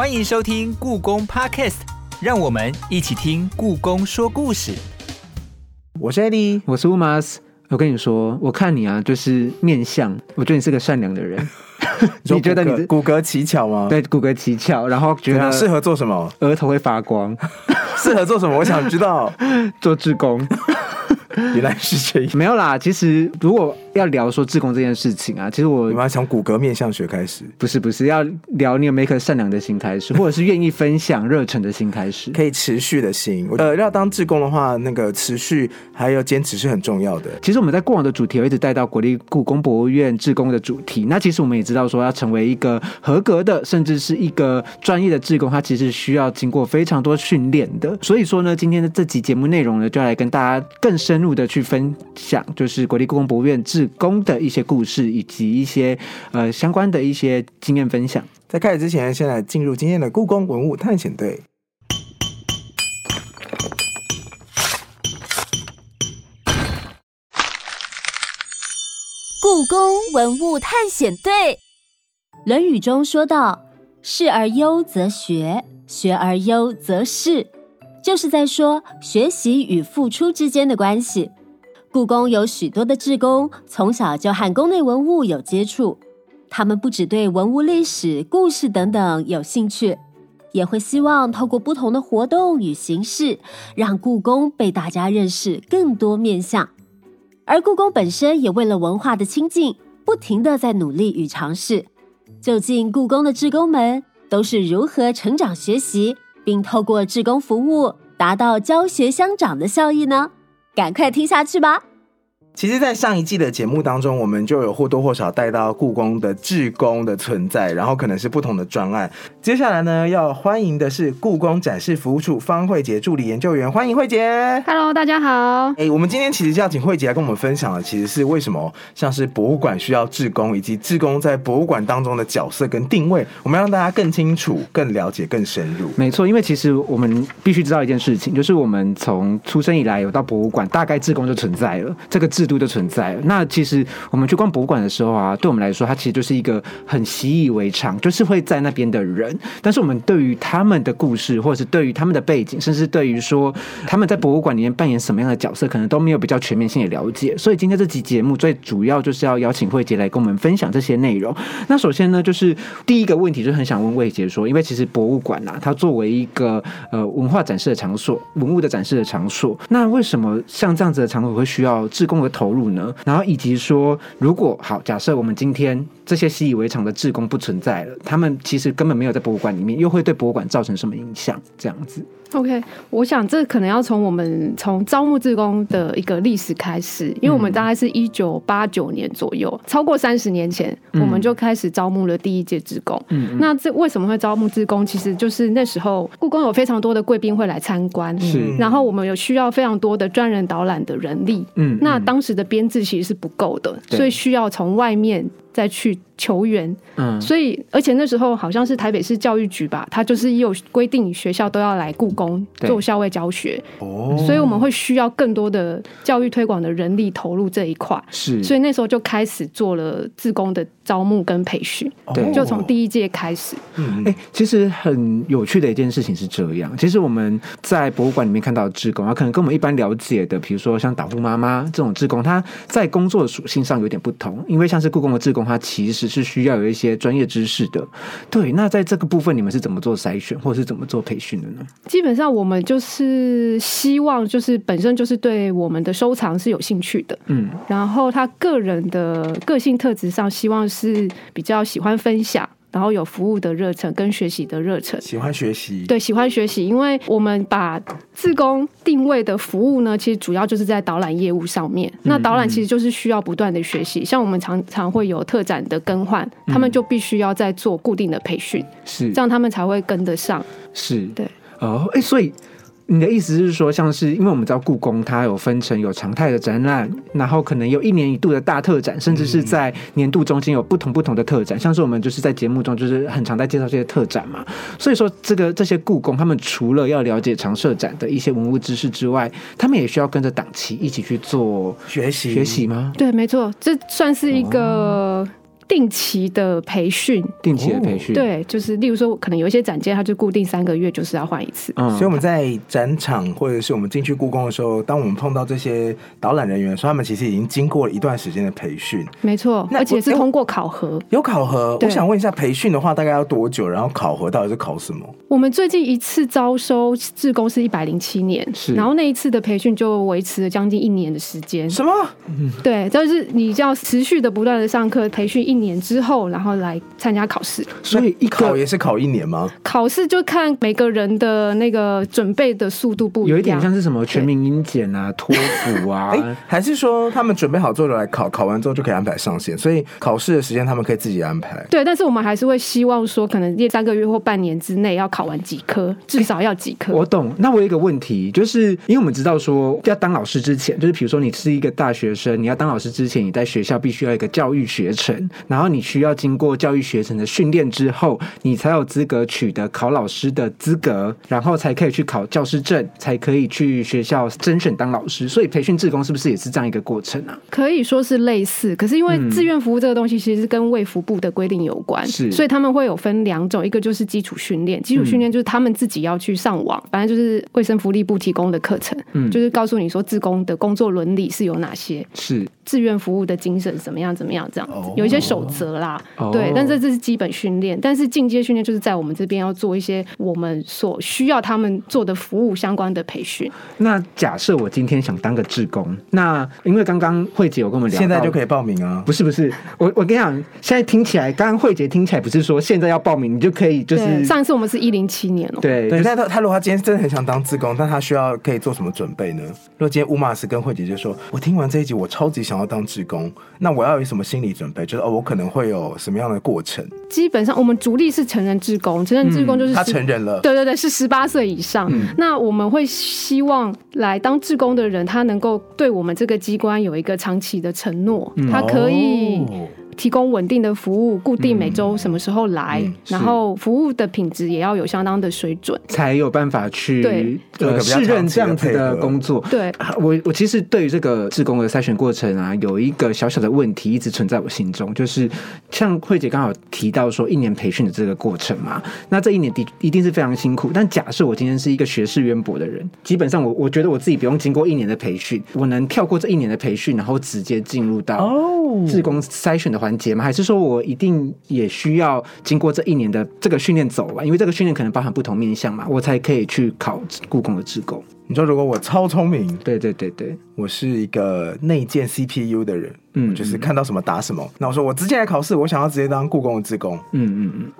欢迎收听故宫 Podcast，让我们一起听故宫说故事。我是 Eddie，我是乌马斯。我跟你说，我看你啊，就是面相，我觉得你是个善良的人。你觉得你骨骼奇巧吗？对，骨骼奇巧，然后觉得适合做什么？额头会发光，适合做什么？我想知道，做志工。原来是这样，没有啦。其实如果要聊说志工这件事情啊，其实我我们要从骨骼面相学开始，不是不是要聊你有没有一颗善良的心开始，或者是愿意分享热忱的心开始，可以持续的心。呃，要当志工的话，那个持续还有坚持是很重要的。其实我们在过往的主题我一直带到国立故宫博物院志工的主题。那其实我们也知道说，要成为一个合格的，甚至是一个专业的志工，它其实需要经过非常多训练的。所以说呢，今天的这集节目内容呢，就来跟大家更深入的去分。享就是国立故宫博物院志工的一些故事，以及一些呃相关的一些经验分享。在开始之前，先来进入今天的故宫文物探险队。故宫文物探险队，《论语》中说到：“事而优则学，学而优则仕”，就是在说学习与付出之间的关系。故宫有许多的志工，从小就和宫内文物有接触。他们不只对文物历史、故事等等有兴趣，也会希望透过不同的活动与形式，让故宫被大家认识更多面相。而故宫本身也为了文化的亲近，不停的在努力与尝试。究竟故宫的志工们都是如何成长学习，并透过志工服务达到教学相长的效益呢？赶快听下去吧。其实，在上一季的节目当中，我们就有或多或少带到故宫的志工的存在，然后可能是不同的专案。接下来呢，要欢迎的是故宫展示服务处方慧杰助理研究员，欢迎慧杰。Hello，大家好。哎，我们今天其实就要请慧杰来跟我们分享的，其实是为什么像是博物馆需要志工，以及志工在博物馆当中的角色跟定位，我们让大家更清楚、更了解、更深入。没错，因为其实我们必须知道一件事情，就是我们从出生以来有到博物馆，大概志工就存在了，这个制度的存在。那其实我们去逛博物馆的时候啊，对我们来说，它其实就是一个很习以为常，就是会在那边的人。但是我们对于他们的故事，或者是对于他们的背景，甚至对于说他们在博物馆里面扮演什么样的角色，可能都没有比较全面性的了解。所以今天这集节目最主要就是要邀请慧杰来跟我们分享这些内容。那首先呢，就是第一个问题，就很想问慧杰说，因为其实博物馆呐，它作为一个呃文化展示的场所，文物的展示的场所，那为什么像这样子的场所会需要志工的投入呢？然后以及说，如果好，假设我们今天这些习以为常的志工不存在了，他们其实根本没有在博物馆里面，又会对博物馆造成什么影响？这样子。OK，我想这可能要从我们从招募志工的一个历史开始，因为我们大概是一九八九年左右，超过三十年前，我们就开始招募了第一届志工。嗯，那这为什么会招募志工？其实就是那时候故宫有非常多的贵宾会来参观，是，然后我们有需要非常多的专人导览的人力。嗯，那当时的编制其实是不够的，所以需要从外面。再去求援，嗯，所以而且那时候好像是台北市教育局吧，他就是有规定学校都要来故宫做校外教学，哦，所以我们会需要更多的教育推广的人力投入这一块，是，所以那时候就开始做了自工的招募跟培训，对，就从第一届开始。嗯，哎，其实很有趣的一件事情是这样，其实我们在博物馆里面看到的志工啊，可能跟我们一般了解的，比如说像导护妈妈这种志工，他在工作的属性上有点不同，因为像是故宫的志工。他其实是需要有一些专业知识的，对。那在这个部分，你们是怎么做筛选，或者是怎么做培训的呢？基本上，我们就是希望，就是本身就是对我们的收藏是有兴趣的，嗯。然后他个人的个性特质上，希望是比较喜欢分享。然后有服务的热忱跟学习的热忱，喜欢学习，对，喜欢学习，因为我们把自工定位的服务呢，其实主要就是在导览业务上面。那导览其实就是需要不断的学习，像我们常常会有特展的更换，他们就必须要在做固定的培训，是这样他们才会跟得上。是对，哦，哎，所以。你的意思是说，像是因为我们知道故宫它有分成有常态的展览，然后可能有一年一度的大特展，甚至是在年度中间有不同不同的特展。像是我们就是在节目中就是很常在介绍这些特展嘛。所以说，这个这些故宫他们除了要了解常设展的一些文物知识之外，他们也需要跟着档期一起去做学习学习吗？对，没错，这算是一个。定期的培训，定期的培训，对，就是例如说，可能有一些展间，它就固定三个月就是要换一次。嗯，所以我们在展场或者是我们进去故宫的时候，当我们碰到这些导览人员，说他们其实已经经过了一段时间的培训，没错，而且是通过考核，有考核。我想问一下，培训的话大概要多久？然后考核到底是考什么？我们最近一次招收志工是一百零七年，是，然后那一次的培训就维持了将近一年的时间。什么？对，就是你就要持续的不断的上课培训一年之后，然后来参加考试。所以一考也是考一年吗？考试就看每个人的那个准备的速度不一样，有一点像是什么全民英检啊、托福啊，还是说他们准备好之后来考，考完之后就可以安排上线？所以考试的时间他们可以自己安排。对，但是我们还是会希望说，可能这三个月或半年之内要考完几科，至少要几科。我懂。那我有一个问题，就是因为我们知道说，要当老师之前，就是比如说你是一个大学生，你要当老师之前，你在学校必须要一个教育学程，然后你需要经过教育学程的训练之后，你才有资格取得考老师的资格，然后才可以去考教师证，才可以去学校甄选当老师。所以培训志工是不是也是这样一个过程啊？可以说是类似，可是因为志愿服务这个东西其实是跟卫福部的规定有关，是，所以他们会有分两种，一个就是基础训练，基础训练就是他们自己要去上网，反正就是卫生福利部提供的课程，嗯，就是告诉你说志工的工作伦理是有哪些，是。志愿服务的精神怎么样怎么样这样子，有一些守则啦，对，但这这是基本训练，但是进阶训练就是在我们这边要做一些我们所需要他们做的服务相关的培训。那假设我今天想当个志工，那因为刚刚慧姐有跟我们聊，现在就可以报名啊？不是不是，我我跟你讲，现在听起来，刚刚慧姐听起来不是说现在要报名你就可以，就是上一次我们是一零七年哦，对对，但他他如果他今天真的很想当志工，但他需要可以做什么准备呢？如果今天乌马斯跟慧姐就说，我听完这一集，我超级想要当志工，那我要有什么心理准备？就是哦，我可能会有什么样的过程？基本上我们主力是成人志工，成人志工就是他成人了，对对对，是十八岁以上。那我们会希望来当志工的人，他能够对我们这个机关有一个长期的承诺，他可以。提供稳定的服务，固定每周什么时候来，然后服务的品质也要有相当的水准，才有办法去呃胜任这样子的工作。对，我我其实对于这个志工的筛选过程啊，有一个小小的问题一直存在我心中，就是像慧姐刚好提到说一年培训的这个过程嘛，那这一年的一定是非常辛苦。但假设我今天是一个学识渊博的人，基本上我我觉得我自己不用经过一年的培训，我能跳过这一年的培训，然后直接进入到哦志工筛选的环。节吗？还是说我一定也需要经过这一年的这个训练走完？因为这个训练可能包含不同面向嘛，我才可以去考故宫的职工。你说如果我超聪明，对对对对，我是一个内建 CPU 的人，嗯，就是看到什么打什么。那我说我直接来考试，我想要直接当故宫的职工。嗯嗯嗯。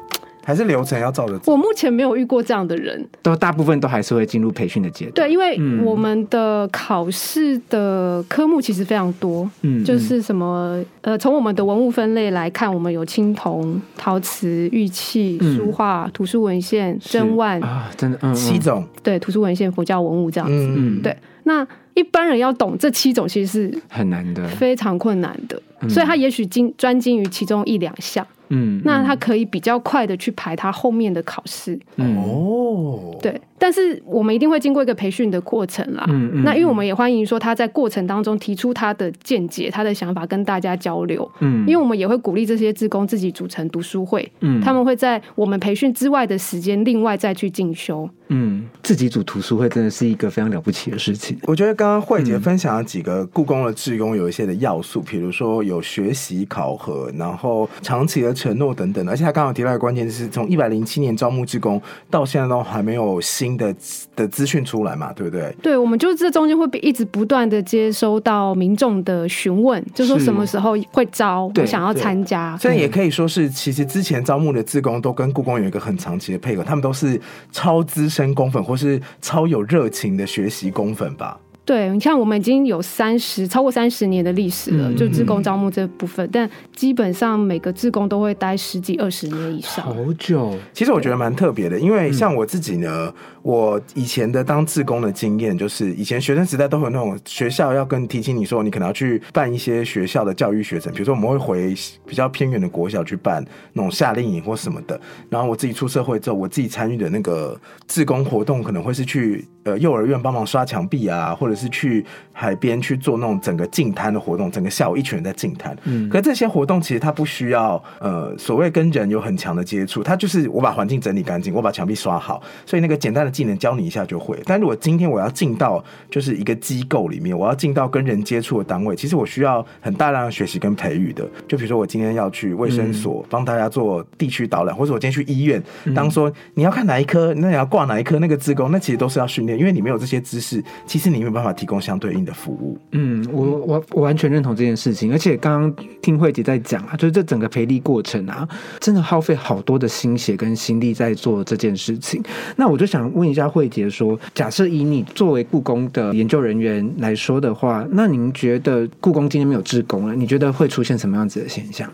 还是流程要照着。我目前没有遇过这样的人，都大部分都还是会进入培训的阶段。对，因为我们的考试的科目其实非常多，嗯，就是什么呃，从我们的文物分类来看，我们有青铜、陶瓷、玉器、书画、图书文献、珍万啊，真的七种。对，图书文献、佛教文物这样子。嗯，对。那一般人要懂这七种，其实是很难的，非常困难的。所以他也许精专精于其中一两项。嗯，那他可以比较快的去排他后面的考试。哦，对。但是我们一定会经过一个培训的过程啦。嗯嗯。那因为我们也欢迎说他在过程当中提出他的见解、他的想法跟大家交流。嗯。因为我们也会鼓励这些职工自己组成读书会。嗯。他们会在我们培训之外的时间，另外再去进修。嗯。自己组读书会真的是一个非常了不起的事情。我觉得刚刚慧姐分享了几个故宫的志工有一些的要素，比如说有学习考核，然后长期的承诺等等。而且他刚刚提到的关键是从一百零七年招募志工到现在都还没有新。的的资讯出来嘛，对不对？对，我们就是这中间会一直不断的接收到民众的询问，就说什么时候会招，我想要参加。所以也可以说是，其实之前招募的志工都跟故宫有一个很长期的配合，他们都是超资深工粉或是超有热情的学习工粉吧。对，你像，我们已经有三十超过三十年的历史了，就自工招募这部分，但基本上每个自工都会待十几二十年以上，好久。其实我觉得蛮特别的，因为像我自己呢，我以前的当自工的经验，就是以前学生时代都有那种学校要跟提醒你说，你可能要去办一些学校的教育学程，比如说我们会回比较偏远的国小去办那种夏令营或什么的。然后我自己出社会之后，我自己参与的那个自工活动，可能会是去呃幼儿园帮忙刷墙壁啊，或者。是去海边去做那种整个净滩的活动，整个下午一群人在净滩。嗯，可这些活动其实它不需要呃所谓跟人有很强的接触，它就是我把环境整理干净，我把墙壁刷好，所以那个简单的技能教你一下就会。但如果今天我要进到就是一个机构里面，我要进到跟人接触的单位，其实我需要很大量的学习跟培育的。就比如说我今天要去卫生所帮大家做地区导览，或者我今天去医院，当说你要看哪一科，那你要挂哪一科，那个职工，那其实都是要训练，因为你没有这些知识，其实你没有办法法提供相对应的服务。嗯，我我我完全认同这件事情，而且刚刚听慧姐在讲啊，就是这整个培力过程啊，真的耗费好多的心血跟心力在做这件事情。那我就想问一下慧姐说，假设以你作为故宫的研究人员来说的话，那您觉得故宫今天没有职工了，你觉得会出现什么样子的现象？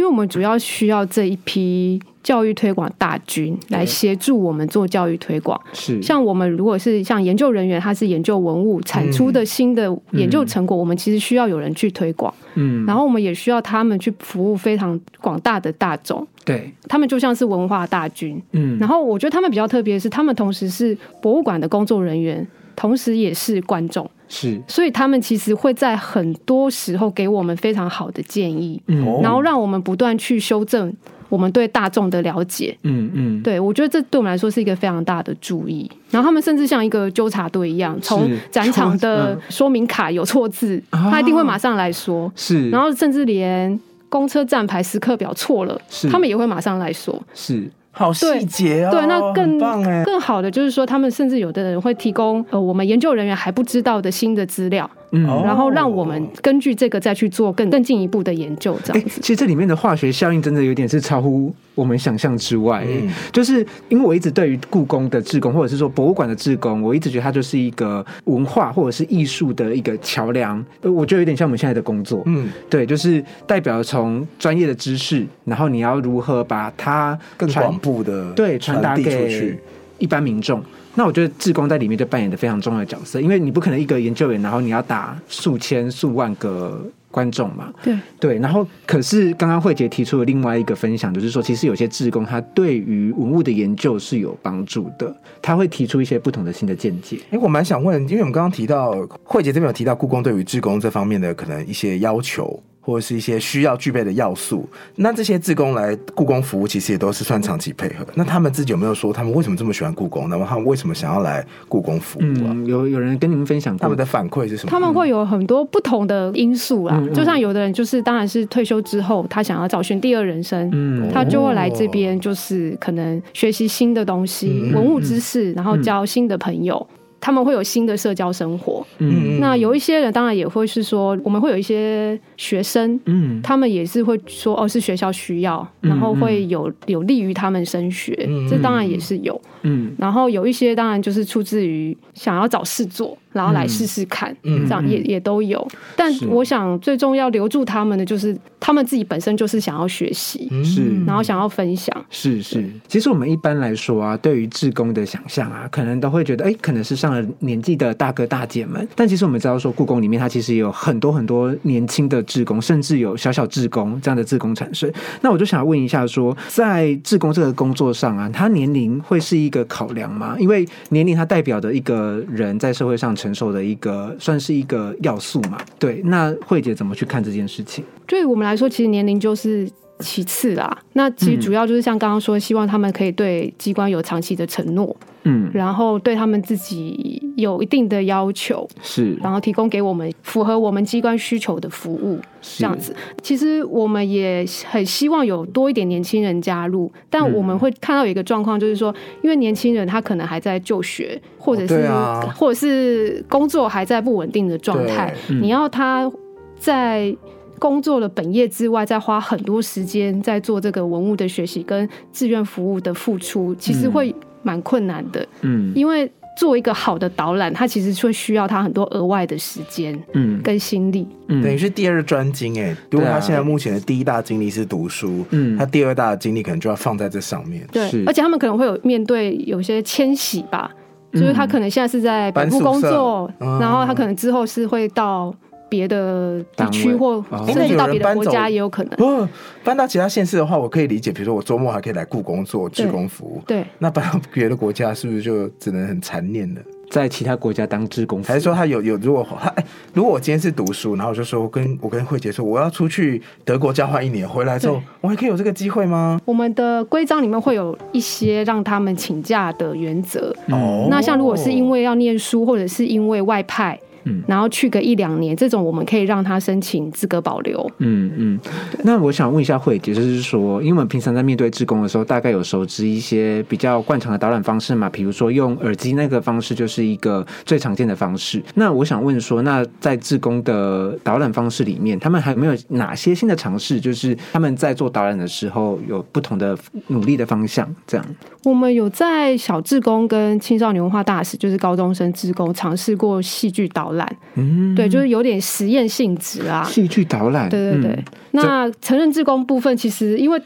因为我们主要需要这一批教育推广大军来协助我们做教育推广。是，像我们如果是像研究人员，他是研究文物产出的新的研究成果，我们其实需要有人去推广。嗯，然后我们也需要他们去服务非常广大的大众。对，他们就像是文化大军。嗯，然后我觉得他们比较特别的是，他们同时是博物馆的工作人员，同时也是观众。是，所以他们其实会在很多时候给我们非常好的建议，嗯，然后让我们不断去修正我们对大众的了解，嗯嗯，对我觉得这对我们来说是一个非常大的注意。然后他们甚至像一个纠察队一样，从展场的 说明卡有错字，他一定会马上来说，是，然后甚至连公车站牌时刻表错了，他们也会马上来说，是。好细节哦，对，那更更好的就是说，他们甚至有的人会提供呃，我们研究人员还不知道的新的资料。嗯，然后让我们根据这个再去做更更进一步的研究，这样子。其实这里面的化学效应真的有点是超乎我们想象之外。就是因为我一直对于故宫的志工，或者是说博物馆的志工，我一直觉得它就是一个文化或者是艺术的一个桥梁。我觉得有点像我们现在的工作。嗯，对，就是代表从专业的知识，然后你要如何把它更广布的对传达给一般民众。那我觉得志工在里面就扮演的非常重要的角色，因为你不可能一个研究员，然后你要打数千数万个观众嘛。对对，然后可是刚刚慧杰提出了另外一个分享，就是说其实有些志工他对于文物的研究是有帮助的，他会提出一些不同的新的见解。哎，我蛮想问，因为我们刚刚提到慧杰这边有提到故宫对于志工这方面的可能一些要求。或者是一些需要具备的要素，那这些自工来故宫服务，其实也都是算长期配合。那他们自己有没有说，他们为什么这么喜欢故宫？那么他们为什么想要来故宫服务啊？有有人跟你们分享他们的反馈是什么？他们会有很多不同的因素啦。就像有的人就是，当然是退休之后，他想要找寻第二人生，嗯，他就会来这边，就是可能学习新的东西、文物知识，然后交新的朋友。他们会有新的社交生活，嗯，那有一些人当然也会是说，我们会有一些学生，嗯，他们也是会说，哦，是学校需要，然后会有有利于他们升学，这当然也是有，嗯，然后有一些当然就是出自于想要找事做。然后来试试看，嗯这样也也都有。但我想最重要留住他们的，就是他们自己本身就是想要学习，是，然后想要分享。是是。其实我们一般来说啊，对于志工的想象啊，可能都会觉得，哎，可能是上了年纪的大哥大姐们。但其实我们知道说，故宫里面它其实也有很多很多年轻的志工，甚至有小小志工这样的志工产生。那我就想问一下，说在志工这个工作上啊，他年龄会是一个考量吗？因为年龄它代表的一个人在社会上。承受的一个算是一个要素嘛？对，那慧姐怎么去看这件事情？对我们来说，其实年龄就是其次啦。那其实主要就是像刚刚说，希望他们可以对机关有长期的承诺。嗯，然后对他们自己有一定的要求，是，然后提供给我们符合我们机关需求的服务，这样子。其实我们也很希望有多一点年轻人加入，但我们会看到有一个状况，就是说，因为年轻人他可能还在就学，或者是或者是工作还在不稳定的状态，你要他在工作的本业之外，再花很多时间在做这个文物的学习跟志愿服务的付出，其实会。蛮困难的，嗯，因为做一个好的导览，它其实会需要他很多额外的时间，嗯，跟心力，嗯。等于是第二专精哎。如果他现在目前的第一大精力是读书，嗯，他第二大的精力可能就要放在这上面，对，而且他们可能会有面对有些迁徙吧，就是他可能现在是在北部工作，然后他可能之后是会到。别的地区或甚至到别的国家也有可能。不搬到其他县市的话，我可以理解。比如说，我周末还可以来故宫做志工服务。对，那搬到别的国家，是不是就只能很残念了？在其他国家当志工，还是说他有有如果他哎，如果我今天是读书，然后我就说我跟我跟慧姐说我要出去德国交换一年，回来之后我还可以有这个机会吗？我们的规章里面会有一些让他们请假的原则。哦，那像如果是因为要念书，或者是因为外派。嗯，然后去个一两年，这种我们可以让他申请资格保留。嗯嗯，那我想问一下慧姐，就是说，因为我们平常在面对志工的时候，大概有熟知一些比较惯常的导览方式嘛？比如说用耳机那个方式，就是一个最常见的方式。那我想问说，那在志工的导览方式里面，他们还有没有哪些新的尝试？就是他们在做导览的时候有不同的努力的方向？这样，我们有在小志工跟青少年文化大使，就是高中生志工尝试过戏剧导。览，嗯，对，就是有点实验性质啊。戏剧导览，对对对。那承认志工部分，其实因为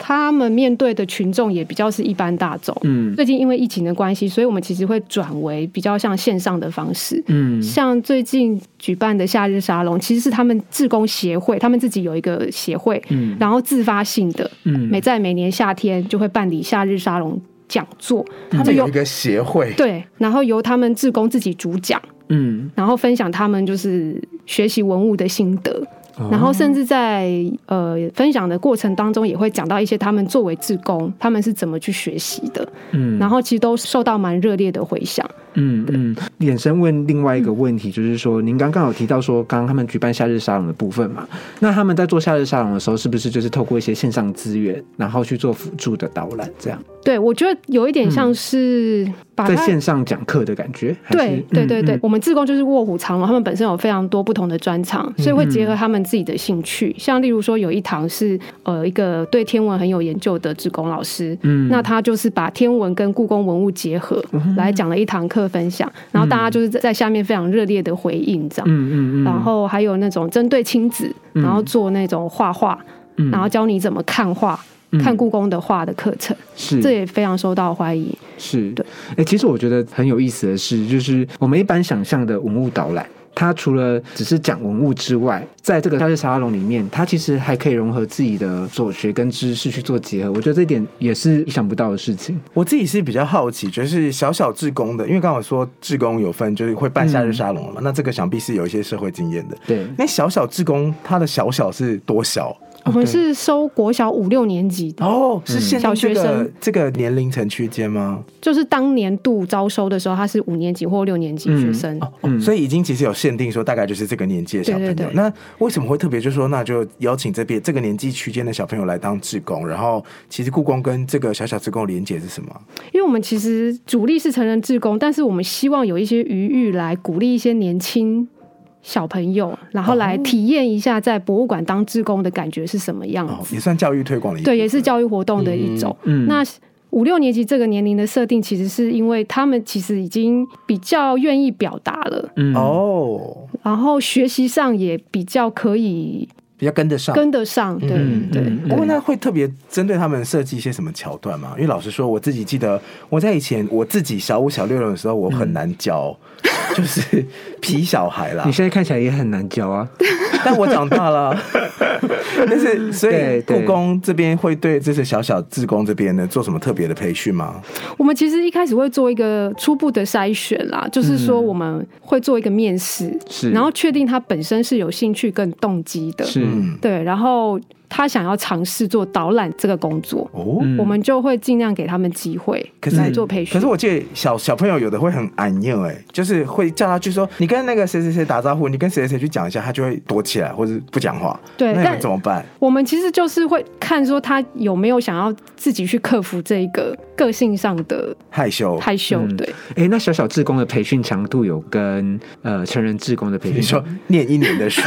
他们面对的群众也比较是一般大众，嗯，最近因为疫情的关系，所以我们其实会转为比较像线上的方式，嗯，像最近举办的夏日沙龙，其实是他们志工协会，他们自己有一个协会，嗯，然后自发性的，嗯，每在每年夏天就会办理夏日沙龙讲座，他们有一个协会，对，然后由他们志工自己主讲。嗯，然后分享他们就是学习文物的心得，然后甚至在呃分享的过程当中，也会讲到一些他们作为志工，他们是怎么去学习的。嗯，然后其实都受到蛮热烈的回响。嗯嗯，衍生问另外一个问题，就是说，您刚刚有提到说，刚刚他们举办夏日沙龙的部分嘛？那他们在做夏日沙龙的时候，是不是就是透过一些线上资源，然后去做辅助的导览？这样？对，我觉得有一点像是在线上讲课的感觉。对对对对，我们自贡就是卧虎藏龙，他们本身有非常多不同的专长，所以会结合他们自己的兴趣。像例如说，有一堂是呃一个对天文很有研究的志工老师，嗯，那他就是把天文跟故宫文物结合来讲了一堂课。分享，然后大家就是在下面非常热烈的回应，这样，嗯嗯嗯，然后还有那种针对亲子，然后做那种画画，然后教你怎么看画，看故宫的画的课程，是，这也非常受到欢迎，是对。哎，其实我觉得很有意思的是，就是我们一般想象的文物导览。它除了只是讲文物之外，在这个夏日沙龙里面，它其实还可以融合自己的所学跟知识去做结合。我觉得这点也是意想不到的事情。我自己是比较好奇，就是小小志工的，因为刚好说志工有分，就是会办夏日沙龙了嘛。那这个想必是有一些社会经验的。对，那小小志工，他的小小是多小？我们是收国小五六年级的哦，是小学生这个年龄层区间吗？就是当年度招收的时候，他是五年级或六年级学生，所以已经其实有限定说大概就是这个年纪的小朋友。那为什么会特别就说那就邀请这边这个年纪区间的小朋友来当志工？然后其实故宫跟这个小小志工连接是什么？因为我们其实主力是成人志工，但是我们希望有一些余裕来鼓励一些年轻。小朋友，然后来体验一下在博物馆当志工的感觉是什么样子，也算教育推广的一对，也是教育活动的一种。嗯，那五六年级这个年龄的设定，其实是因为他们其实已经比较愿意表达了，嗯。哦，然后学习上也比较可以。比较跟得上，跟得上，对对。不过那会特别针对他们设计一些什么桥段吗？因为老实说，我自己记得我在以前我自己小五小六的时候，我很难教，就是皮小孩啦。你现在看起来也很难教啊，但我长大了。但是，所以故宫这边会对这些小小自工这边呢做什么特别的培训吗？我们其实一开始会做一个初步的筛选啦，就是说我们会做一个面试，是，然后确定他本身是有兴趣跟动机的，是，对，然后。他想要尝试做导览这个工作，哦，我们就会尽量给他们机会，可是做培训。可是我记得小小朋友有的会很安硬，哎，就是会叫他去说，你跟那个谁谁谁打招呼，你跟谁谁谁去讲一下，他就会躲起来或者不讲话。对，那怎么办？我们其实就是会看说他有没有想要自己去克服这一个个性上的害羞，害羞。对，哎，那小小志工的培训强度有跟呃成人志工的培训，你说念一年的书，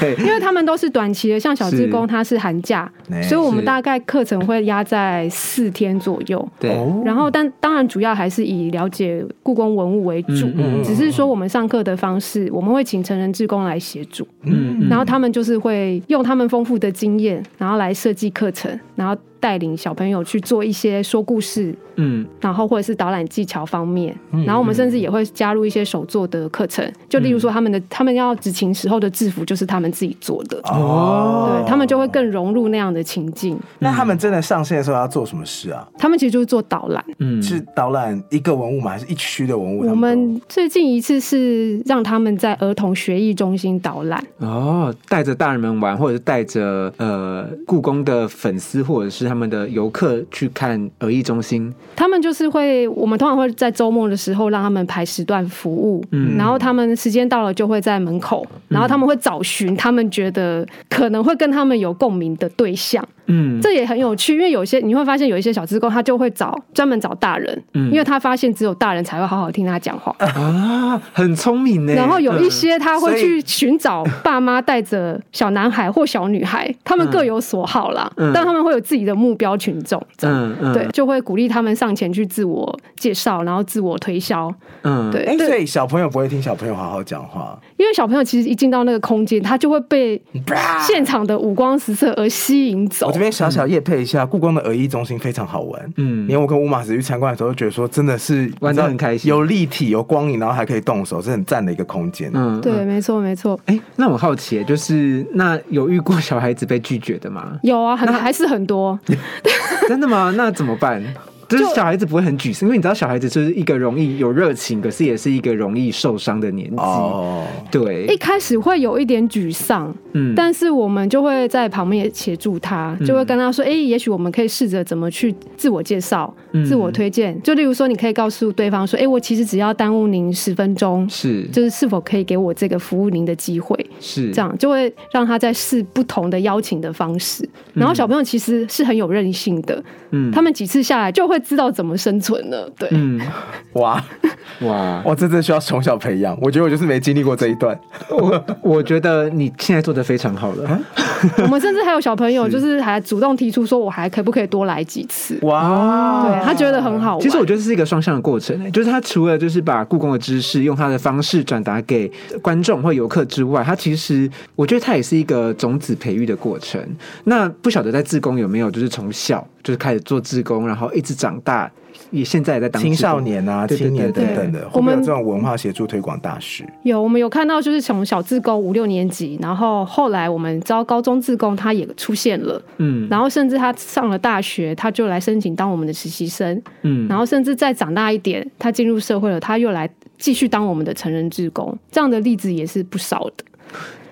对，因为他们都是短期的，像小志工他。它是寒假，所以我们大概课程会压在四天左右。对，然后但当然主要还是以了解故宫文物为主，只是说我们上课的方式，我们会请成人志工来协助。嗯，然后他们就是会用他们丰富的经验，然后来设计课程，然后带领小朋友去做一些说故事，嗯，然后或者是导览技巧方面，嗯然后我们甚至也会加入一些手作的课程，就例如说他们的他们要执勤时候的制服就是他们自己做的哦，对他们就会更融入那样的情境。那他们真的上线的时候要做什么事啊？他们其实就是做导览，嗯，是导览一个文物吗？还是一区的文物？我们最近一次是让他们在儿童学艺中心导览哦，带着大人们玩，或者是带着呃故宫的粉丝或者是他们的游客去看儿艺中心。他们就是会，我们通常会在周末的时候让他们排时段服务，嗯，然后他们时间到了就会在门口，然后他们会找寻他们觉得可能会跟他们有共鸣的对象。嗯，这也很有趣，因为有些你会发现有一些小职工，他就会找专门找大人，嗯，因为他发现只有大人才会好好听他讲话。啊，很聪明呢。然后有一些他会去 寻找爸妈带着小男孩或小女孩，他们各有所好啦，但他们会有自己的目标群众，嗯嗯，对，就会鼓励他们上前去自我介绍，然后自我推销，嗯，对。哎，所以小朋友不会听小朋友好好讲话，因为小朋友其实一进到那个空间，他就会被 现场的五光十色而吸引走。我这边小小夜配一下，故宫的儿艺中心非常好玩。嗯，连我跟吴马子去参观的时候，觉得说真的是玩的很开心，有立体、有光影，然后还可以动手，是很赞的一个空间。嗯，对，没错，没错。哎，那我好奇，就是那有遇过小孩子被拒绝的吗？有啊，很还是很多。真的吗？那怎么办？就是小孩子不会很沮丧，因为你知道小孩子就是一个容易有热情，可是也是一个容易受伤的年纪。哦，对，一开始会有一点沮丧，嗯，但是我们就会在旁边协助他，就会跟他说：“哎，也许我们可以试着怎么去自我介绍、自我推荐。就例如说，你可以告诉对方说：‘哎，我其实只要耽误您十分钟，是，就是是否可以给我这个服务您的机会？’是这样，就会让他在试不同的邀请的方式。然后小朋友其实是很有韧性的，嗯，他们几次下来就会。会知道怎么生存了，对，嗯，哇哇我真的需要从小培养。我觉得我就是没经历过这一段。我我觉得你现在做的非常好了。我们甚至还有小朋友，就是还主动提出说，我还可不可以多来几次？哇，对他觉得很好。其实我觉得是一个双向的过程，就是他除了就是把故宫的知识用他的方式转达给观众或游客之外，他其实我觉得他也是一个种子培育的过程。那不晓得在自宫有没有就是从小。就是开始做志工，然后一直长大，也现在也在当青少年啊、青年等等的。我们有这种文化协助推广大使，有我们有看到，就是从小志工五六年级，然后后来我们招高中志工，他也出现了，嗯，然后甚至他上了大学，他就来申请当我们的实习生，嗯，然后甚至再长大一点，他进入社会了，他又来继续当我们的成人志工，这样的例子也是不少的。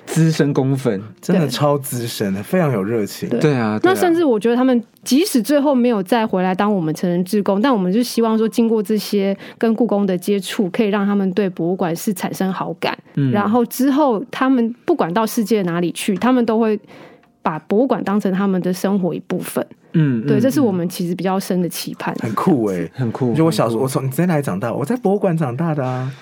资深公粉真的超资深的，非常有热情。对啊，那甚至我觉得他们即使最后没有再回来当我们成人志工，但我们就希望说，经过这些跟故宫的接触，可以让他们对博物馆是产生好感。嗯，然后之后他们不管到世界哪里去，他们都会把博物馆当成他们的生活一部分。嗯，对，这是我们其实比较深的期盼。很酷哎，很酷。就我小时候，我从你在哪里长大？我在博物馆长大的啊。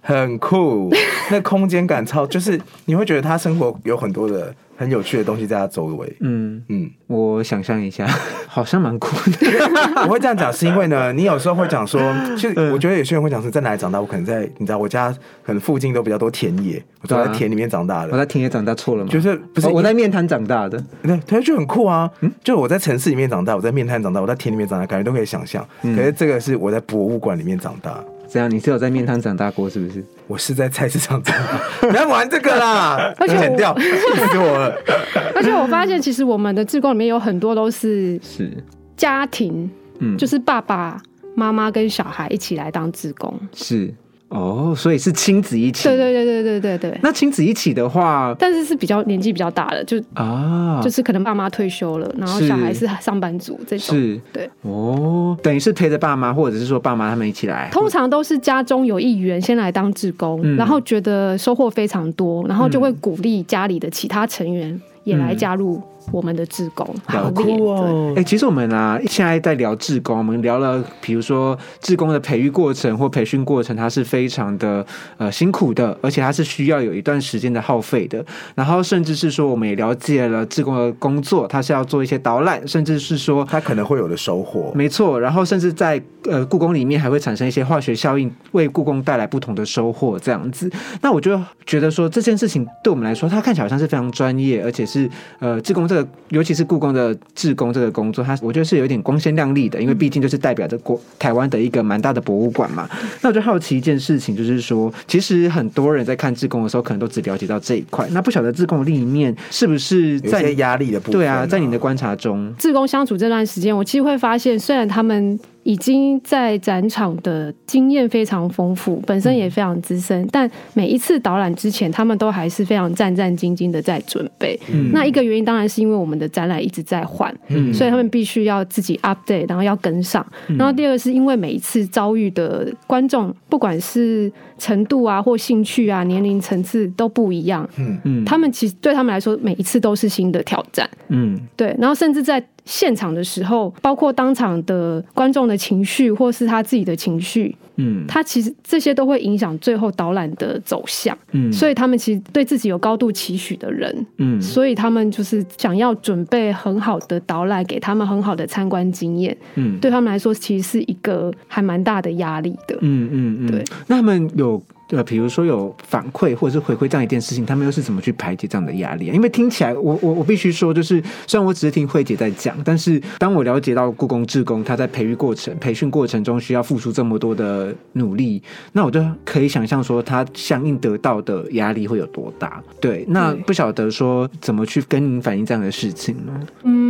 很酷，那空间感超，就是你会觉得他生活有很多的很有趣的东西在他周围。嗯嗯，我想象一下，好像蛮酷的。我会这样讲是因为呢，你有时候会讲说，其实我觉得有些人会讲说在哪里长大，我可能在你知道我家可能附近都比较多田野，我在田里面长大的。我在田野长大错了吗？就是不是我在面瘫长大的？对，他就很酷啊。嗯，就我在城市里面长大，我在面瘫长大，我在田里面长大，感觉都可以想象。可是这个是我在博物馆里面长大。这样，你是有在面摊长大过是不是？我是在菜市场长大，不要玩这个啦，剪掉，气死我了。而且我发现，其实我们的志工里面有很多都是是家庭，嗯，就是爸爸妈妈跟小孩一起来当志工，是。哦，所以是亲子一起。对对对对对对对。那亲子一起的话，但是是比较年纪比较大的，就啊，就是可能爸妈退休了，然后小孩是上班族这种。是，对。哦，等于是陪着爸妈，或者是说爸妈他们一起来。通常都是家中有一员先来当志工，然后觉得收获非常多，然后就会鼓励家里的其他成员也来加入。我们的志工好酷哦！哎，其实我们啊，现在在聊志工，我们聊了，比如说志工的培育过程或培训过程，它是非常的呃辛苦的，而且它是需要有一段时间的耗费的。然后甚至是说，我们也了解了志工的工作，他是要做一些导览，甚至是说他可能会有的收获。没错，然后甚至在呃故宫里面还会产生一些化学效应，为故宫带来不同的收获。这样子，那我就觉得说这件事情对我们来说，它看起来好像是非常专业，而且是呃志工这。个，尤其是故宫的志工这个工作，它我觉得是有点光鲜亮丽的，因为毕竟就是代表着国台湾的一个蛮大的博物馆嘛。那我就好奇一件事情，就是说，其实很多人在看志工的时候，可能都只了解到这一块。那不晓得志工的另一面是不是在压力的部分？对啊，在你的观察中，志工相处这段时间，我其实会发现，虽然他们。已经在展场的经验非常丰富，本身也非常资深，但每一次导览之前，他们都还是非常战战兢兢的在准备。那一个原因当然是因为我们的展览一直在换，所以他们必须要自己 update，然后要跟上。然后第二个是因为每一次遭遇的观众，不管是程度啊或兴趣啊、年龄层次都不一样。嗯嗯，他们其实对他们来说，每一次都是新的挑战。嗯，对。然后甚至在现场的时候，包括当场的观众的情绪，或是他自己的情绪，嗯，他其实这些都会影响最后导览的走向，嗯，所以他们其实对自己有高度期许的人，嗯，所以他们就是想要准备很好的导览，给他们很好的参观经验，嗯，对他们来说其实是一个还蛮大的压力的，嗯嗯嗯，对，那他们有。对，比如说有反馈或者是回馈这样一件事情，他们又是怎么去排解这样的压力？因为听起来，我我我必须说，就是虽然我只是听慧姐在讲，但是当我了解到故宫志工他在培育过程、培训过程中需要付出这么多的努力，那我就可以想象说，他相应得到的压力会有多大。对，那不晓得说怎么去跟您反映这样的事情呢？嗯。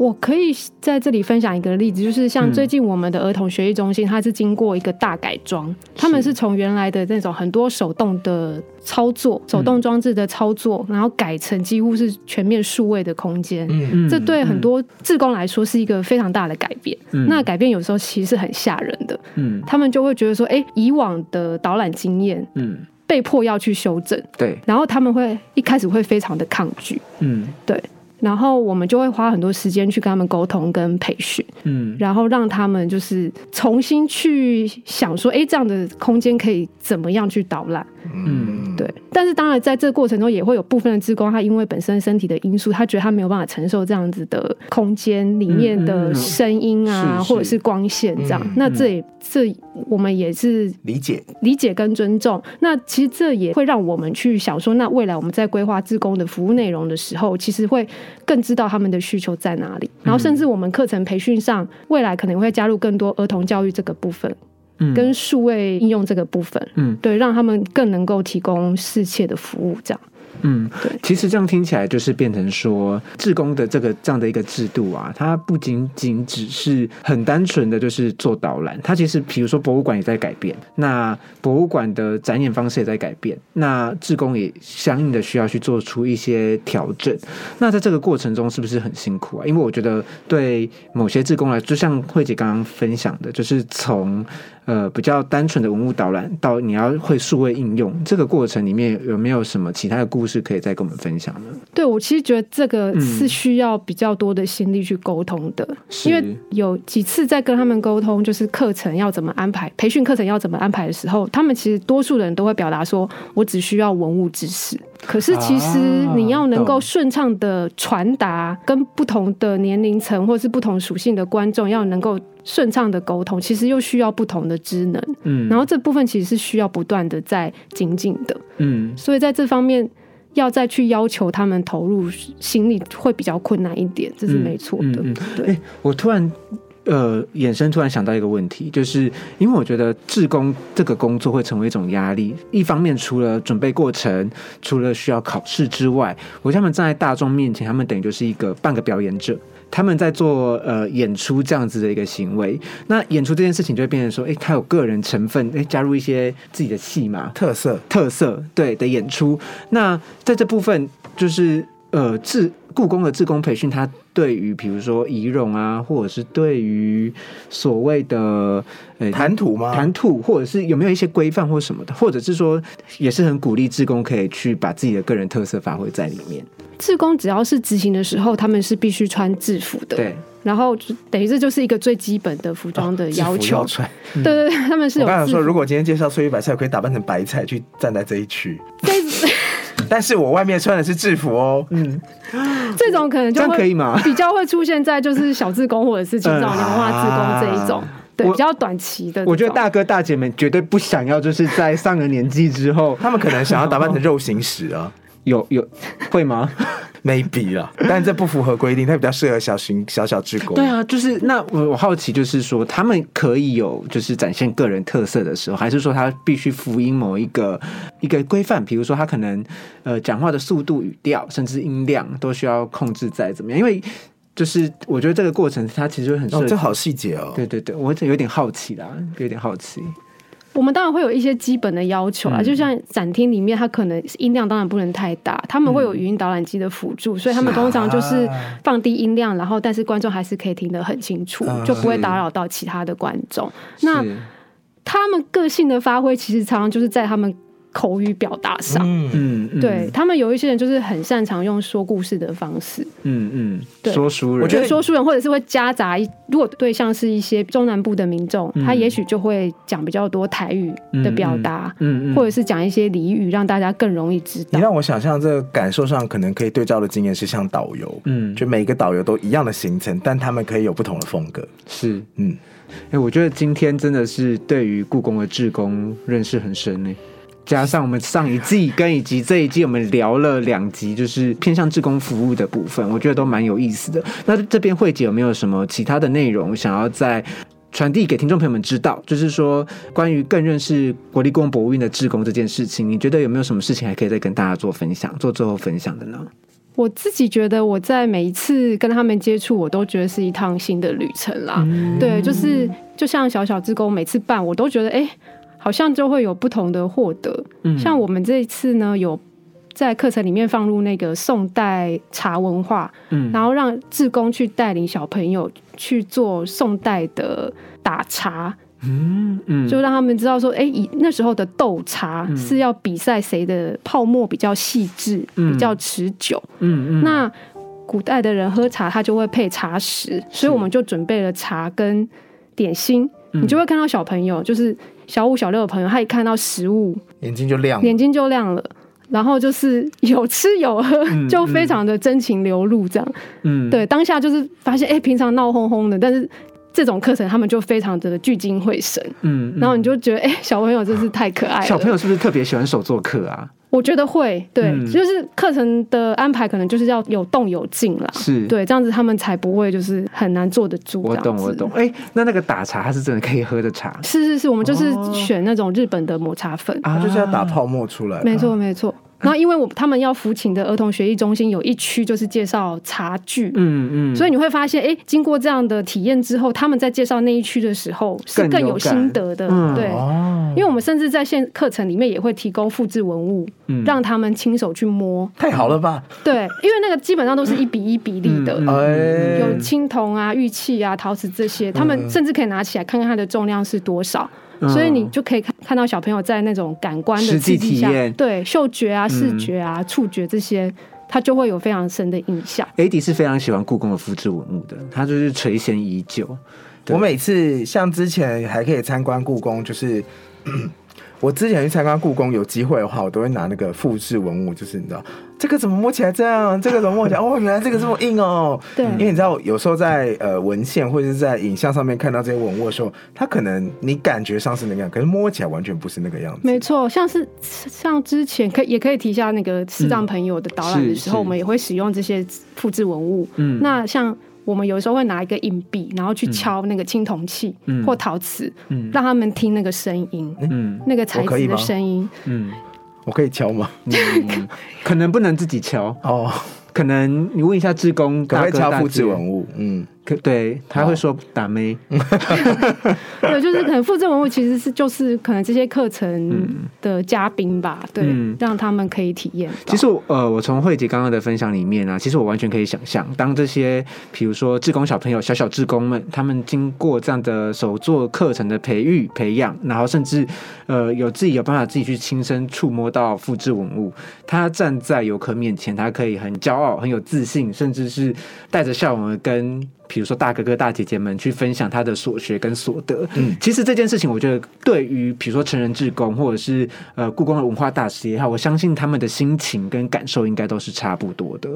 我可以在这里分享一个例子，就是像最近我们的儿童学习中心，它是经过一个大改装，他们是从原来的那种很多手动的操作、手动装置的操作，然后改成几乎是全面数位的空间。嗯这对很多志工来说是一个非常大的改变。嗯，那改变有时候其实是很吓人的。嗯，他们就会觉得说，哎，以往的导览经验，嗯，被迫要去修正。对，然后他们会一开始会非常的抗拒。嗯，对。然后我们就会花很多时间去跟他们沟通跟培训，嗯，然后让他们就是重新去想说，哎，这样的空间可以怎么样去导览，嗯，对。但是当然在这个过程中，也会有部分的职工，他因为本身身体的因素，他觉得他没有办法承受这样子的空间里面的声音啊，或者是光线这样。那这也这我们也是理解理解跟尊重。那其实这也会让我们去想说，那未来我们在规划职工的服务内容的时候，其实会。更知道他们的需求在哪里，然后甚至我们课程培训上，未来可能会加入更多儿童教育这个部分，嗯，跟数位应用这个部分，嗯，对，让他们更能够提供适切的服务，这样。嗯，对，其实这样听起来就是变成说，志工的这个这样的一个制度啊，它不仅仅只是很单纯的就是做导览，它其实比如说博物馆也在改变，那博物馆的展演方式也在改变，那志工也相应的需要去做出一些调整。那在这个过程中是不是很辛苦啊？因为我觉得对某些志工来，就像慧姐刚刚分享的，就是从。呃，比较单纯的文物导览，到你要会数位应用，这个过程里面有没有什么其他的故事可以再跟我们分享呢？对我其实觉得这个是需要比较多的心力去沟通的，因为有几次在跟他们沟通，就是课程要怎么安排，培训课程要怎么安排的时候，他们其实多数人都会表达说，我只需要文物知识。可是其实你要能够顺畅的传达，跟不同的年龄层或是不同属性的观众要能够顺畅的沟通，其实又需要不同的职能。嗯，然后这部分其实是需要不断的在精进的。嗯，所以在这方面要再去要求他们投入心力会比较困难一点，这是没错的。对，我突然。呃，衍生突然想到一个问题，就是因为我觉得志工这个工作会成为一种压力。一方面，除了准备过程，除了需要考试之外，我他们站在大众面前，他们等于就是一个半个表演者，他们在做呃演出这样子的一个行为。那演出这件事情就会变成说，哎，他有个人成分，哎，加入一些自己的戏码，特色特色对的演出。那在这部分，就是呃，志故宫的志工培训，它。对于比如说仪容啊，或者是对于所谓的呃谈吐吗？谈吐，或者是有没有一些规范或什么的，或者是说也是很鼓励志工可以去把自己的个人特色发挥在里面。志工只要是执行的时候，他们是必须穿制服的。对，然后等于这就是一个最基本的服装的要求。对对对，他们是有。我刚才说，如果今天介绍翠玉白菜，可以打扮成白菜去站在这一区。但是我外面穿的是制服哦。嗯。这种可能就可以吗？比较会出现在就是小自工或者是青少年文化自工这一种，对，比较短期的。我觉得大哥大姐们绝对不想要，就是在上了年纪之后，他们可能想要打扮成肉形石啊。有有 会吗？没比了，但这不符合规定，它比较适合小型小小之国。对啊，就是那我我好奇，就是说他们可以有就是展现个人特色的时候，还是说他必须符应某一个一个规范？比如说他可能呃讲话的速度、语调，甚至音量都需要控制在怎么样？因为就是我觉得这个过程它其实会很哦，这好细节哦。对对对，我有点好奇啦，有点好奇。我们当然会有一些基本的要求啊，就像展厅里面，它可能音量当然不能太大，他们会有语音导览机的辅助，所以他们通常就是放低音量，然后但是观众还是可以听得很清楚，就不会打扰到其他的观众。那他们个性的发挥，其实常常就是在他们。口语表达上，嗯。嗯，对他们有一些人就是很擅长用说故事的方式，嗯嗯，对，说书人，我觉得说书人或者是会夹杂一，如果对象是一些中南部的民众，他也许就会讲比较多台语的表达，嗯嗯，或者是讲一些俚语，让大家更容易知道。你让我想象，这个感受上可能可以对照的经验是像导游，嗯，就每个导游都一样的行程，但他们可以有不同的风格，是，嗯，哎，我觉得今天真的是对于故宫的志工认识很深呢。加上我们上一季跟以及这一季，我们聊了两集，就是偏向志工服务的部分，我觉得都蛮有意思的。那这边慧姐有没有什么其他的内容想要再传递给听众朋友们知道？就是说关于更认识国立故宫博物院的志工这件事情，你觉得有没有什么事情还可以再跟大家做分享、做最后分享的呢？我自己觉得我在每一次跟他们接触，我都觉得是一趟新的旅程啦。对，就是就像小小志工每次办，我都觉得哎。好像就会有不同的获得，像我们这一次呢，有在课程里面放入那个宋代茶文化，嗯，然后让志工去带领小朋友去做宋代的打茶，嗯嗯，就让他们知道说，哎，以那时候的斗茶是要比赛谁的泡沫比较细致，比较持久，嗯嗯，那古代的人喝茶，他就会配茶食，所以我们就准备了茶跟点心，你就会看到小朋友就是。小五、小六的朋友，他一看到食物，眼睛就亮，眼睛就亮了，然后就是有吃有喝，就非常的真情流露，这样。嗯，对，当下就是发现，哎，平常闹哄哄的，但是这种课程他们就非常的聚精会神。嗯，然后你就觉得，哎，小朋友真是太可爱了。小朋友是不是特别喜欢手作课啊？我觉得会，对，就是课程的安排可能就是要有动有静啦，是对，这样子他们才不会就是很难坐得住。我懂，我懂。哎，那那个打茶，它是真的可以喝的茶？是是是，我们就是选那种日本的抹茶粉，啊，就是要打泡沫出来。没错，没错。然后，因为我他们要扶琴的儿童学艺中心有一区就是介绍茶具，嗯嗯，所以你会发现，哎，经过这样的体验之后，他们在介绍那一区的时候是更有心得的，对，因为我们甚至在现课程里面也会提供复制文物，让他们亲手去摸，太好了吧？对，因为那个基本上都是一比一比例的，有青铜啊、玉器啊、陶瓷这些，他们甚至可以拿起来看看它的重量是多少。所以你就可以看看到小朋友在那种感官的刺激下，对嗅觉啊、视觉啊、触觉这些，他就会有非常深的印象。A D 是非常喜欢故宫的复制文物的，他就是垂涎已久。我每次像之前还可以参观故宫，就是。我之前去参观故宫，有机会的话，我都会拿那个复制文物，就是你知道，这个怎么摸起来这样？这个怎么摸起来？哦，原来这个这么硬哦。对，因为你知道，有时候在呃文献或者是在影像上面看到这些文物的时候，它可能你感觉上是那个样，可是摸起来完全不是那个样子。没错，像是像之前可也可以提一下那个视障朋友的导览的时候，我们也会使用这些复制文物。嗯，那像。我们有时候会拿一个硬币，然后去敲那个青铜器或陶瓷，让他们听那个声音，那个材质的声音。嗯，我可以敲吗？可能不能自己敲。哦，可能你问一下志工，可不可以敲复制文物？嗯。对，他会说打妹，对，就是可能复制文物其实是就是可能这些课程的嘉宾吧，对，让他们可以体验。其实呃，我从慧姐刚刚的分享里面啊，其实我完全可以想象，当这些比如说志工小朋友、小小志工们，他们经过这样的手作课程的培育培养，然后甚至呃有自己有办法自己去亲身触摸到复制文物，他站在游客面前，他可以很骄傲、很有自信，甚至是带着笑容跟。比如说大哥哥大姐姐们去分享他的所学跟所得，嗯，其实这件事情，我觉得对于比如说成人志工或者是呃故宫的文化大使也好，我相信他们的心情跟感受应该都是差不多的。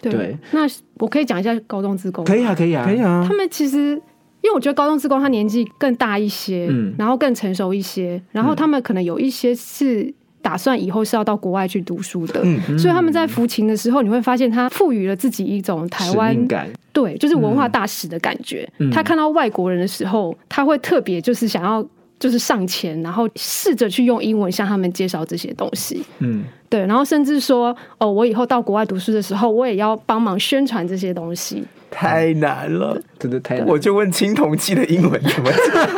对，那我可以讲一下高中职工，可以啊，可以啊，可以啊。他们其实因为我觉得高中职工他年纪更大一些，嗯，然后更成熟一些，然后他们可能有一些是打算以后是要到国外去读书的，所以他们在服勤的时候，你会发现他赋予了自己一种台湾感，对，就是文化大使的感觉。他看到外国人的时候，他会特别就是想要就是上前，然后试着去用英文向他们介绍这些东西。嗯，对，然后甚至说哦，我以后到国外读书的时候，我也要帮忙宣传这些东西。太难了，真的太难。我就问青铜器的英文怎么讲？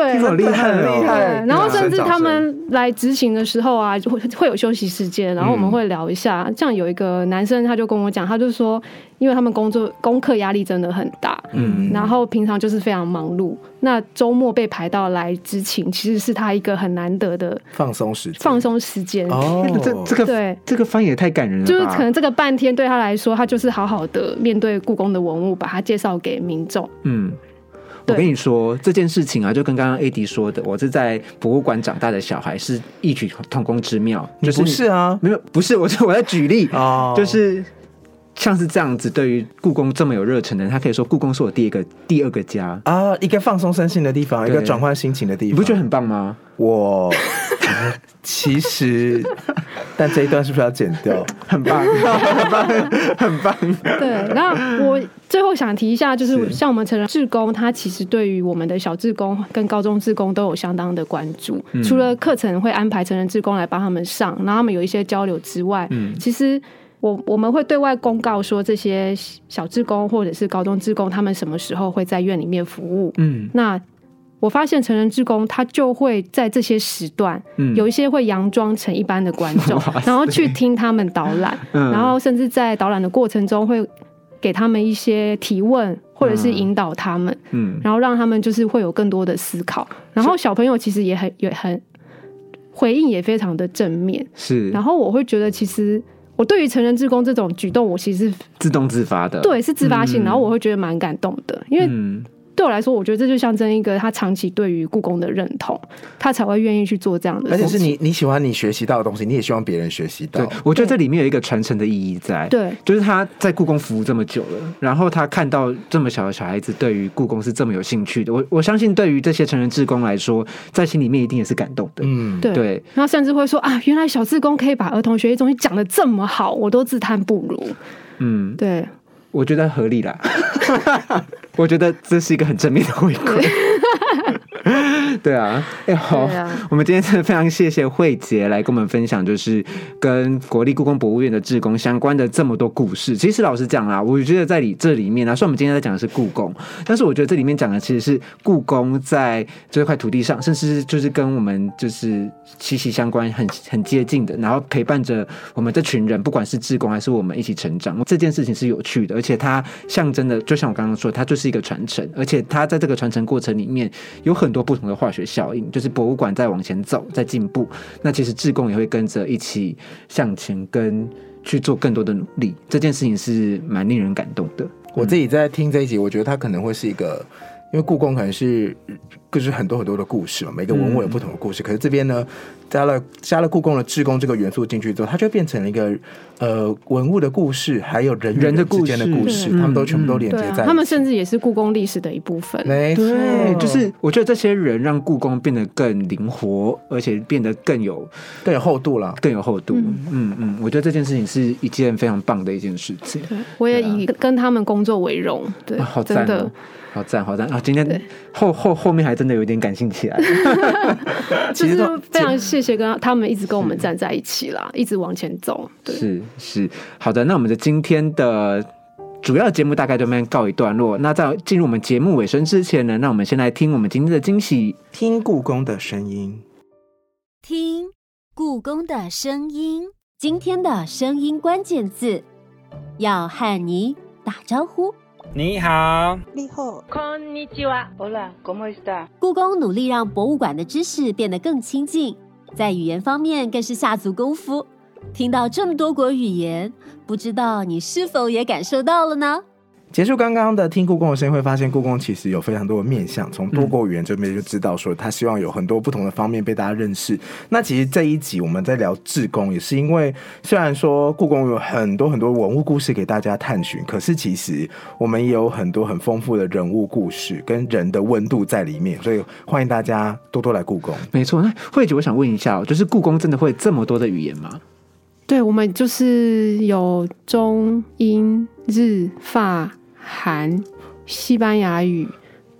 对。对，很厉害，很厉害。然后甚至他们来执行的时候啊，就会会有休息时间，然后我们会聊一下。这样有一个男生他就跟我讲，他就说，因为他们工作功课压力真的很大，嗯，然后平常就是非常忙碌，那周末被排到来执勤，其实是他一个很难得的放松时放松时间。哦，这这个对这个翻译也太感人了，就是可能这个半天对他来说，他就是好好的面对故宫的文物，把它介绍给民众。嗯。我跟你说这件事情啊，就跟刚刚 AD 说的，我是在博物馆长大的小孩，是异曲同工之妙。就是不是啊？没有，不是。我我在举例啊，就是像是这样子，对于故宫这么有热忱的人，他可以说故宫是我第一个、第二个家啊，一个放松身心的地方，一个转换心情的地方，你不觉得很棒吗？我 其实，但这一段是不是要剪掉？很棒，很棒，很棒。对，然后我最后想提一下，就是像我们成人志工，他其实对于我们的小志工跟高中志工都有相当的关注。除了课程会安排成人志工来帮他们上，然后他们有一些交流之外，嗯，其实我我们会对外公告说，这些小志工或者是高中志工，他们什么时候会在院里面服务？嗯，那。我发现成人志工他就会在这些时段，有一些会佯装成一般的观众，然后去听他们导览，然后甚至在导览的过程中会给他们一些提问，或者是引导他们，嗯，然后让他们就是会有更多的思考。然后小朋友其实也很也很回应，也非常的正面。是，然后我会觉得，其实我对于成人志工这种举动，我其实自动自发的，对，是自发性。然后我会觉得蛮感动的，因为。对我来说，我觉得这就象征一个他长期对于故宫的认同，他才会愿意去做这样的。而且是你你喜欢你学习到的东西，你也希望别人学习到。我觉得这里面有一个传承的意义在。对，就是他在故宫服务这么久了，然后他看到这么小的小孩子对于故宫是这么有兴趣的，我我相信对于这些成人志工来说，在心里面一定也是感动的。嗯，对。然后甚至会说啊，原来小志工可以把儿童学习东西讲的这么好，我都自叹不如。嗯，对。我觉得合理啦，我觉得这是一个很正面的回馈。对啊，哎好，我们今天真的非常谢谢慧杰来跟我们分享，就是跟国立故宫博物院的志工相关的这么多故事。其实老实讲啊，我觉得在里这里面啊，虽然我们今天在讲的是故宫，但是我觉得这里面讲的其实是故宫在这块土地上，甚至就是跟我们就是息息相关、很很接近的，然后陪伴着我们这群人，不管是志工还是我们一起成长，这件事情是有趣的，而且它象征的，就像我刚刚说，它就是一个传承，而且它在这个传承过程里面有很多不同的化学效应，就是博物馆在往前走，在进步，那其实志工也会跟着一起向前，跟去做更多的努力。这件事情是蛮令人感动的。我自己在听这一集，我觉得它可能会是一个，因为故宫可能是就是很多很多的故事嘛，每个文物有不同的故事，可是这边呢。加了加了故宫的志工这个元素进去之后，它就变成了一个呃文物的故事，还有人人的之间的故事，他们都全部都连接在。他们甚至也是故宫历史的一部分。没错，就是我觉得这些人让故宫变得更灵活，而且变得更有更有厚度了，更有厚度。嗯嗯，我觉得这件事情是一件非常棒的一件事情。我也以跟他们工作为荣。对，好赞的。好赞，好赞啊！今天后后后面还真的有点感兴趣来，就是非常谢谢跟他们一直跟我们站在一起啦，一直往前走。是是，好的，那我们的今天的主要节目大概就先告一段落。那在进入我们节目尾声之前呢，那我们先来听我们今天的惊喜，听故宫的声音，听故宫的声音。今天的声音关键字要和你打招呼。你好，你好，こんにちは。Hola, cómo está？故宫努力让博物馆的知识变得更亲近，在语言方面更是下足功夫。听到这么多国语言，不知道你是否也感受到了呢？ 结束刚刚的听故宫的声音，会发现故宫其实有非常多的面向，从多国语言这边就知道说，他希望有很多不同的方面被大家认识。那其实这一集我们在聊志工，也是因为虽然说故宫有很多很多文物故事给大家探寻，可是其实我们也有很多很丰富的人物故事跟人的温度在里面，所以欢迎大家多多来故宫。没错，那慧姐，我想问一下，就是故宫真的会这么多的语言吗？对，我们就是有中英日法。韩、西班牙语，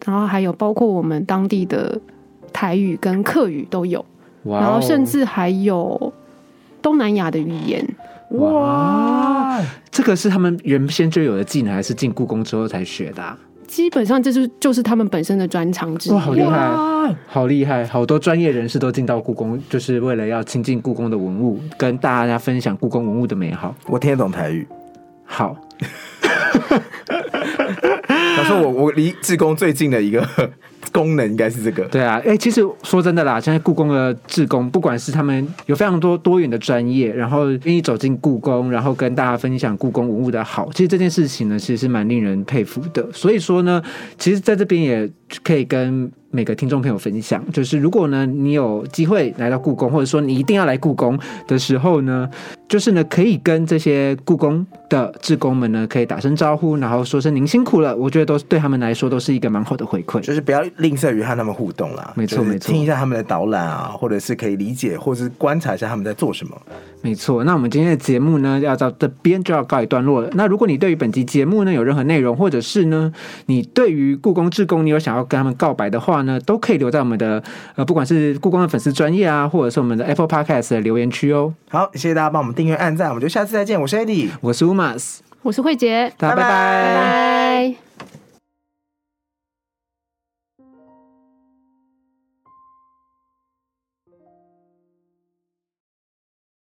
然后还有包括我们当地的台语跟客语都有，然后甚至还有东南亚的语言。哇，这个是他们原先就有的技能，还是进故宫之后才学的？基本上这是就是他们本身的专长之一。哇，好厉害，好厉害！好多专业人士都进到故宫，就是为了要亲近故宫的文物，跟大家分享故宫文物的美好。我听得懂台语，好。他说：“我我离志工最近的一个功能应该是这个。”对啊，哎，其实说真的啦，现在故宫的志工，不管是他们有非常多多元的专业，然后愿意走进故宫，然后跟大家分享故宫文物的好，其实这件事情呢，其实是蛮令人佩服的。所以说呢，其实在这边也可以跟。每个听众朋友分享，就是如果呢，你有机会来到故宫，或者说你一定要来故宫的时候呢，就是呢，可以跟这些故宫的职工们呢，可以打声招呼，然后说声您辛苦了。我觉得都对他们来说都是一个蛮好的回馈，就是不要吝啬于和他们互动啦。没错没错，听一下他们的导览啊，或者是可以理解，或者是观察一下他们在做什么。没错，那我们今天的节目呢，要到这边就要告一段落了。那如果你对于本集节目呢有任何内容，或者是呢，你对于故宫志工你有想要跟他们告白的话，呢，都可以留在我们的呃，不管是故宫的粉丝专业啊，或者是我们的 Apple Podcast 的留言区哦。好，谢谢大家帮我们订阅、按赞，我们就下次再见。我是 Eddie，我是 Umas，我是慧杰，大家拜拜。